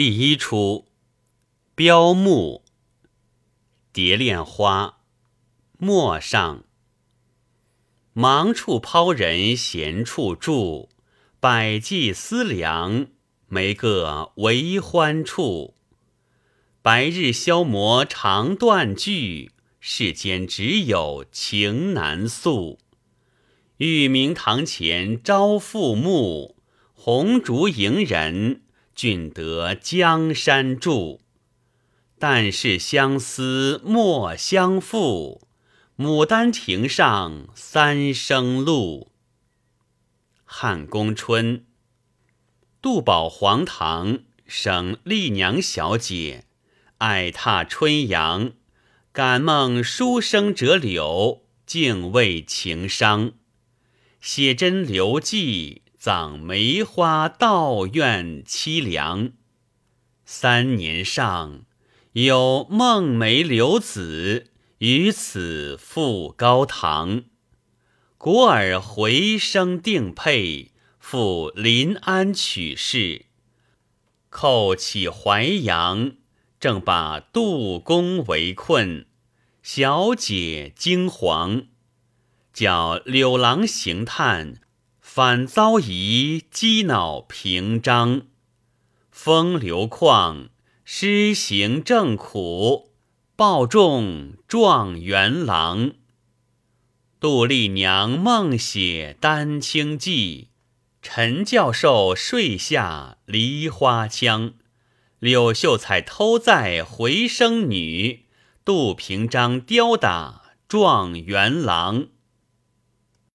第一出，标木，蝶恋花，陌上。忙处抛人闲处住，百计思量，没个为欢处。白日消磨长断句，世间只有情难诉。玉明堂前朝复暮，红烛迎人，君得江山住。但是相思莫相负，牡丹亭上三生路。汉宫春，杜宝黄堂省丽娘小姐，爱踏春阳，感梦书生折柳，竟为情伤。写真留迹，葬梅花道院凄凉。三年上，有梦梅留子，于此赴高堂。古尔回声定配，赴临安取士。叩起淮阳，正把杜公围困，小姐惊惶。叫柳郎行探，反遭疑激恼平章。风流旷，诗行正苦，报中状元郎。杜丽娘梦写丹青记，陈教授睡下梨花枪。柳秀才偷载回声女，杜平章吊打状元郎。